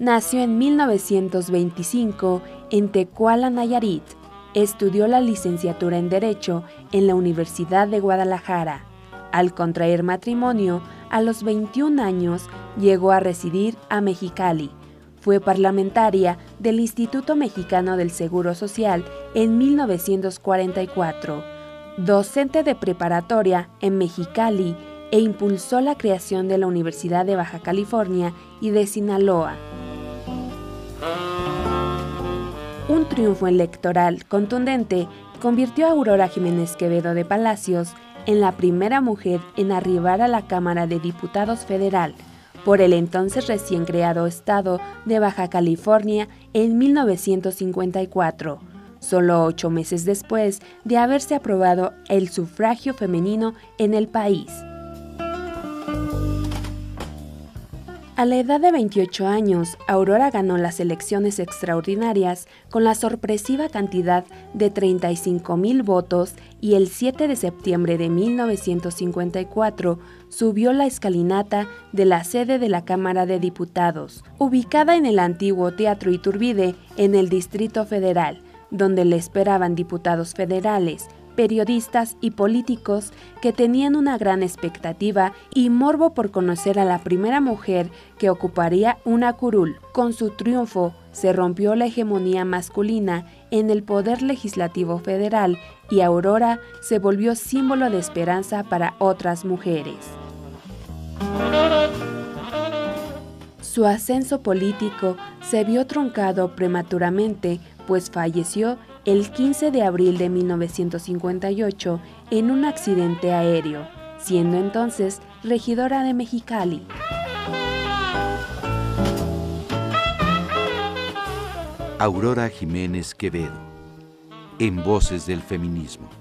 nació en 1925 en Tecuala, Nayarit. Estudió la licenciatura en Derecho en la Universidad de Guadalajara. Al contraer matrimonio, a los 21 años llegó a residir a Mexicali. Fue parlamentaria del Instituto Mexicano del Seguro Social en 1944, docente de preparatoria en Mexicali e impulsó la creación de la Universidad de Baja California y de Sinaloa. Un triunfo electoral contundente convirtió a Aurora Jiménez Quevedo de Palacios en la primera mujer en arribar a la Cámara de Diputados Federal por el entonces recién creado Estado de Baja California en 1954, solo ocho meses después de haberse aprobado el sufragio femenino en el país. A la edad de 28 años, Aurora ganó las elecciones extraordinarias con la sorpresiva cantidad de 35 mil votos y el 7 de septiembre de 1954 subió la escalinata de la sede de la Cámara de Diputados, ubicada en el antiguo Teatro Iturbide en el Distrito Federal, donde le esperaban diputados federales, periodistas y políticos que tenían una gran expectativa y morbo por conocer a la primera mujer que ocuparía una curul. Con su triunfo se rompió la hegemonía masculina en el poder legislativo federal y Aurora se volvió símbolo de esperanza para otras mujeres. Su ascenso político se vio truncado prematuramente, pues falleció el 15 de abril de 1958 en un accidente aéreo, siendo entonces regidora de Mexicali. Aurora Jiménez Quevedo, en Voces del Feminismo.